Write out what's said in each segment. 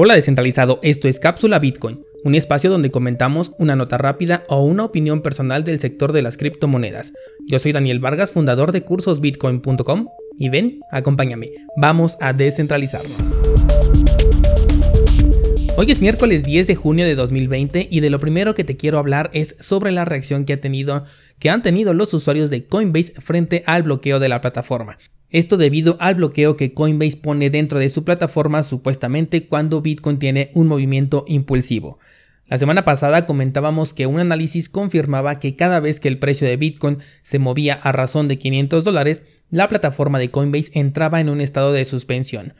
Hola descentralizado, esto es Cápsula Bitcoin, un espacio donde comentamos una nota rápida o una opinión personal del sector de las criptomonedas. Yo soy Daniel Vargas, fundador de cursosbitcoin.com y ven, acompáñame, vamos a descentralizarnos. Hoy es miércoles 10 de junio de 2020 y de lo primero que te quiero hablar es sobre la reacción que ha tenido que han tenido los usuarios de Coinbase frente al bloqueo de la plataforma. Esto debido al bloqueo que Coinbase pone dentro de su plataforma supuestamente cuando Bitcoin tiene un movimiento impulsivo. La semana pasada comentábamos que un análisis confirmaba que cada vez que el precio de Bitcoin se movía a razón de 500 dólares, la plataforma de Coinbase entraba en un estado de suspensión.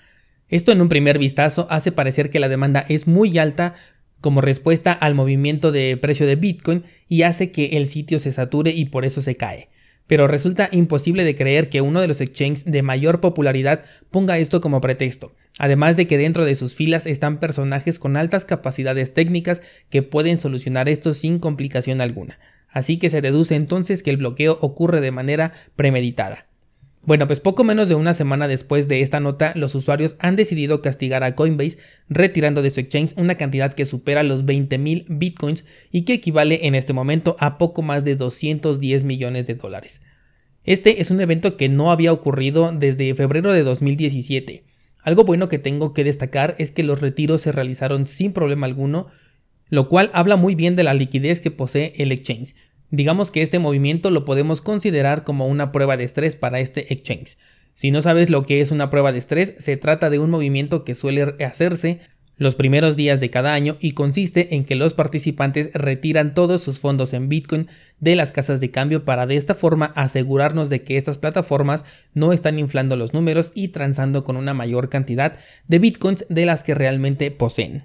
Esto en un primer vistazo hace parecer que la demanda es muy alta como respuesta al movimiento de precio de Bitcoin y hace que el sitio se sature y por eso se cae pero resulta imposible de creer que uno de los exchanges de mayor popularidad ponga esto como pretexto, además de que dentro de sus filas están personajes con altas capacidades técnicas que pueden solucionar esto sin complicación alguna. Así que se deduce entonces que el bloqueo ocurre de manera premeditada. Bueno, pues poco menos de una semana después de esta nota, los usuarios han decidido castigar a Coinbase retirando de su exchange una cantidad que supera los 20.000 bitcoins y que equivale en este momento a poco más de 210 millones de dólares. Este es un evento que no había ocurrido desde febrero de 2017. Algo bueno que tengo que destacar es que los retiros se realizaron sin problema alguno, lo cual habla muy bien de la liquidez que posee el exchange. Digamos que este movimiento lo podemos considerar como una prueba de estrés para este exchange. Si no sabes lo que es una prueba de estrés, se trata de un movimiento que suele hacerse los primeros días de cada año y consiste en que los participantes retiran todos sus fondos en Bitcoin de las casas de cambio para de esta forma asegurarnos de que estas plataformas no están inflando los números y transando con una mayor cantidad de Bitcoins de las que realmente poseen.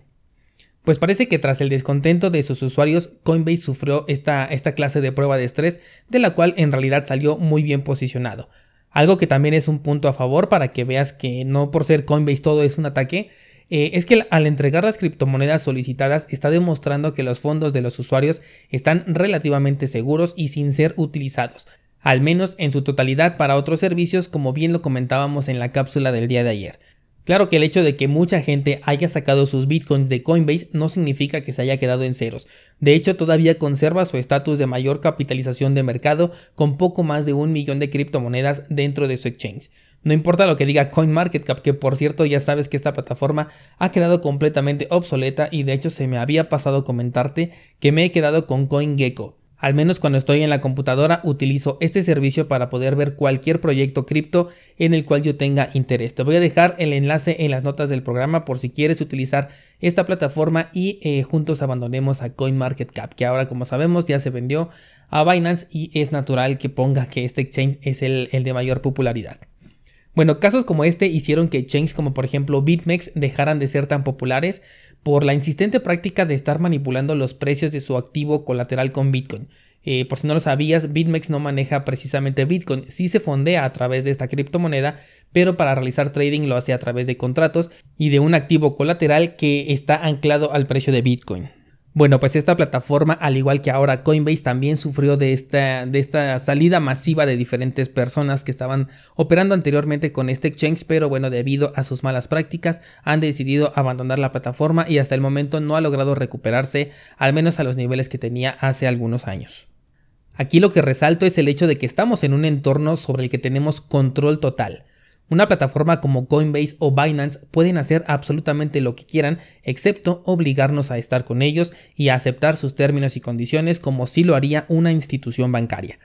Pues parece que tras el descontento de sus usuarios, Coinbase sufrió esta, clase de prueba de estrés, de la cual en realidad salió muy bien posicionado. Algo que también es un punto a favor para que veas que no por ser Coinbase todo es un ataque, eh, es que al entregar las criptomonedas solicitadas está demostrando que los fondos de los usuarios están relativamente seguros y sin ser utilizados, al menos en su totalidad para otros servicios como bien lo comentábamos en la cápsula del día de ayer. Claro que el hecho de que mucha gente haya sacado sus bitcoins de Coinbase no significa que se haya quedado en ceros. De hecho, todavía conserva su estatus de mayor capitalización de mercado con poco más de un millón de criptomonedas dentro de su exchange. No importa lo que diga CoinMarketCap, que por cierto ya sabes que esta plataforma ha quedado completamente obsoleta y de hecho se me había pasado comentarte que me he quedado con CoinGecko. Al menos cuando estoy en la computadora utilizo este servicio para poder ver cualquier proyecto cripto en el cual yo tenga interés. Te voy a dejar el enlace en las notas del programa por si quieres utilizar esta plataforma y eh, juntos abandonemos a CoinMarketCap, que ahora como sabemos ya se vendió a Binance y es natural que ponga que este exchange es el, el de mayor popularidad. Bueno, casos como este hicieron que exchanges como por ejemplo BitMEX dejaran de ser tan populares, por la insistente práctica de estar manipulando los precios de su activo colateral con Bitcoin. Eh, por si no lo sabías, BitMEX no maneja precisamente Bitcoin, sí se fondea a través de esta criptomoneda, pero para realizar trading lo hace a través de contratos y de un activo colateral que está anclado al precio de Bitcoin. Bueno, pues esta plataforma, al igual que ahora Coinbase, también sufrió de esta, de esta salida masiva de diferentes personas que estaban operando anteriormente con este exchange, pero bueno, debido a sus malas prácticas, han decidido abandonar la plataforma y hasta el momento no ha logrado recuperarse, al menos a los niveles que tenía hace algunos años. Aquí lo que resalto es el hecho de que estamos en un entorno sobre el que tenemos control total. Una plataforma como Coinbase o Binance pueden hacer absolutamente lo que quieran, excepto obligarnos a estar con ellos y a aceptar sus términos y condiciones como si lo haría una institución bancaria.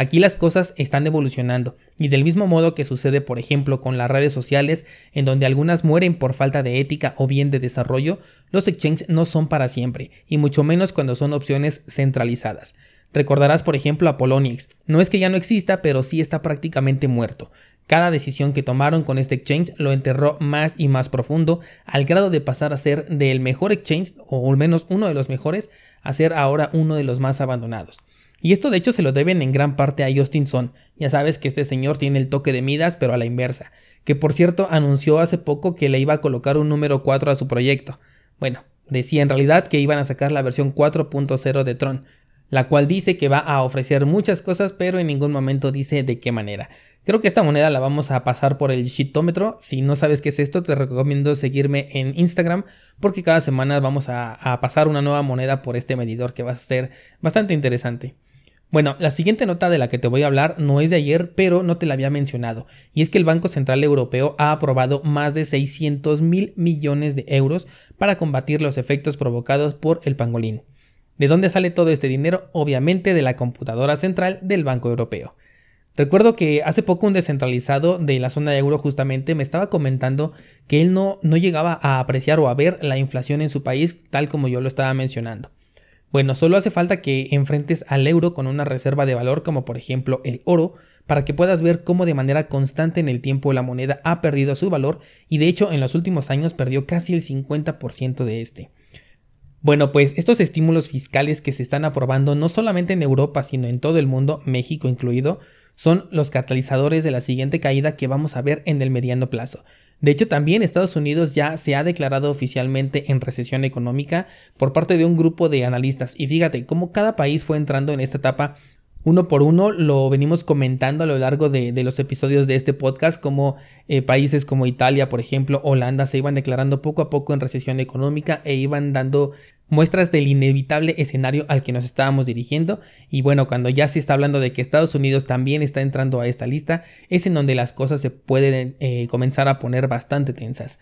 Aquí las cosas están evolucionando y del mismo modo que sucede por ejemplo con las redes sociales en donde algunas mueren por falta de ética o bien de desarrollo, los exchanges no son para siempre y mucho menos cuando son opciones centralizadas. Recordarás por ejemplo a Poloniex, no es que ya no exista pero sí está prácticamente muerto. Cada decisión que tomaron con este exchange lo enterró más y más profundo, al grado de pasar a ser del mejor exchange, o al menos uno de los mejores, a ser ahora uno de los más abandonados. Y esto de hecho se lo deben en gran parte a Justin Sun. Ya sabes que este señor tiene el toque de Midas, pero a la inversa. Que por cierto anunció hace poco que le iba a colocar un número 4 a su proyecto. Bueno, decía en realidad que iban a sacar la versión 4.0 de Tron. La cual dice que va a ofrecer muchas cosas, pero en ningún momento dice de qué manera. Creo que esta moneda la vamos a pasar por el shitómetro. Si no sabes qué es esto, te recomiendo seguirme en Instagram porque cada semana vamos a, pasar una nueva moneda por este medidor que va a ser bastante interesante. Bueno, la siguiente nota de la que te voy a hablar no es de ayer, pero no te la había mencionado, y es que el Banco Central Europeo ha aprobado más de 600 mil millones de euros para combatir los efectos provocados por el pangolín. ¿De dónde sale todo este dinero? Obviamente de la computadora central del Banco Europeo. Recuerdo que hace poco un descentralizado de la zona de euro justamente me estaba comentando que él no, no llegaba a apreciar o a ver la inflación en su país tal como yo lo estaba mencionando. Bueno, solo hace falta que enfrentes al euro con una reserva de valor como por ejemplo el oro para que puedas ver cómo de manera constante en el tiempo la moneda ha perdido su valor y de hecho en los últimos años perdió casi el 50% de este. Bueno, pues estos estímulos fiscales que se están aprobando no solamente en Europa, sino en todo el mundo, México incluido, son los catalizadores de la siguiente caída que vamos a ver en el mediano plazo. De hecho, también Estados Unidos ya se ha declarado oficialmente en recesión económica por parte de un grupo de analistas. Y fíjate cómo cada país fue entrando en esta etapa uno por uno lo venimos comentando a lo largo de, los episodios de este podcast, como eh, países como Italia, por ejemplo, Holanda, se iban declarando poco a poco en recesión económica e iban dando muestras del inevitable escenario al que nos estábamos dirigiendo. Y bueno, cuando ya se está hablando de que Estados Unidos también está entrando a esta lista, es en donde las cosas se pueden eh, comenzar a poner bastante tensas.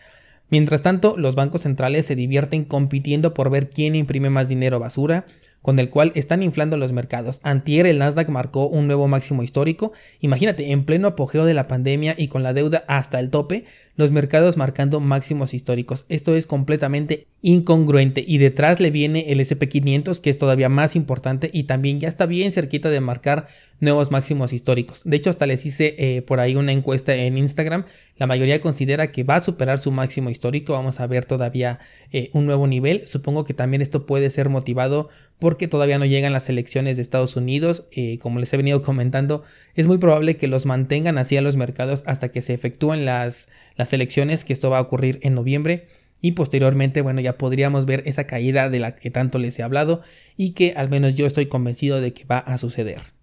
Mientras tanto, los bancos centrales se divierten compitiendo por ver quién imprime más dinero basura, con el cual están inflando los mercados. Antier el Nasdaq marcó un nuevo máximo histórico. Imagínate, en pleno apogeo de la pandemia y con la deuda hasta el tope, los mercados marcando máximos históricos. Esto es completamente incongruente y detrás le viene el SP500 que es todavía más importante y también ya está bien cerquita de marcar nuevos máximos históricos. De hecho hasta les hice eh, por ahí una encuesta en Instagram. La mayoría considera que va a superar su máximo histórico. Vamos a ver todavía eh, un nuevo nivel. Supongo que también esto puede ser motivado porque todavía no llegan las elecciones de Estados Unidos. Eh, como les he venido comentando, es muy probable que los mantengan así a los mercados hasta que se efectúen las las elecciones, que esto va a ocurrir en noviembre. Y posteriormente, bueno, ya podríamos ver esa caída de la que tanto les he hablado y que al menos yo estoy convencido de que va a suceder.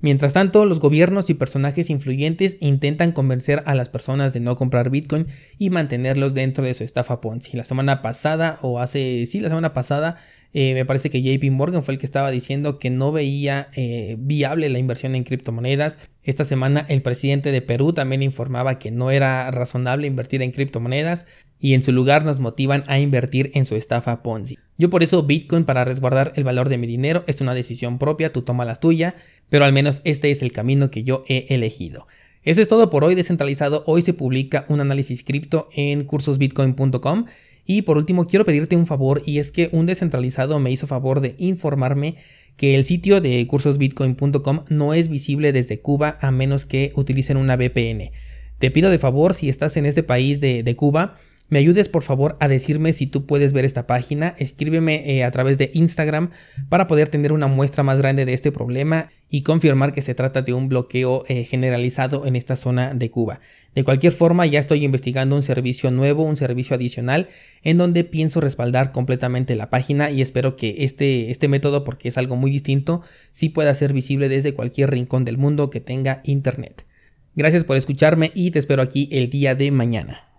Mientras tanto, los gobiernos y personajes influyentes intentan convencer a las personas de no comprar Bitcoin y mantenerlos dentro de su estafa Ponzi. La semana pasada, o hace, sí, la semana pasada, eh, me parece que JP Morgan fue el que estaba diciendo que no veía eh, viable la inversión en criptomonedas. Esta semana el presidente de Perú también informaba que no era razonable invertir en criptomonedas y en su lugar nos motivan a invertir en su estafa Ponzi. Yo por eso Bitcoin para resguardar el valor de mi dinero es una decisión propia, tú toma la tuya, pero al menos este es el camino que yo he elegido. Eso es todo por hoy descentralizado. Hoy se publica un análisis cripto en cursosbitcoin.com y por último, quiero pedirte un favor y es que un descentralizado me hizo favor de informarme que el sitio de cursosbitcoin.com no es visible desde Cuba a menos que utilicen una VPN. Te pido de favor, si estás en este país de, de Cuba, me ayudes por favor a decirme si tú puedes ver esta página, escríbeme eh, a través de Instagram para poder tener una muestra más grande de este problema y confirmar que se trata de un bloqueo eh, generalizado en esta zona de Cuba. De cualquier forma, ya estoy investigando un servicio nuevo, un servicio adicional, en donde pienso respaldar completamente la página y espero que este, este método, porque es algo muy distinto, sí pueda ser visible desde cualquier rincón del mundo que tenga internet. Gracias por escucharme y te espero aquí el día de mañana.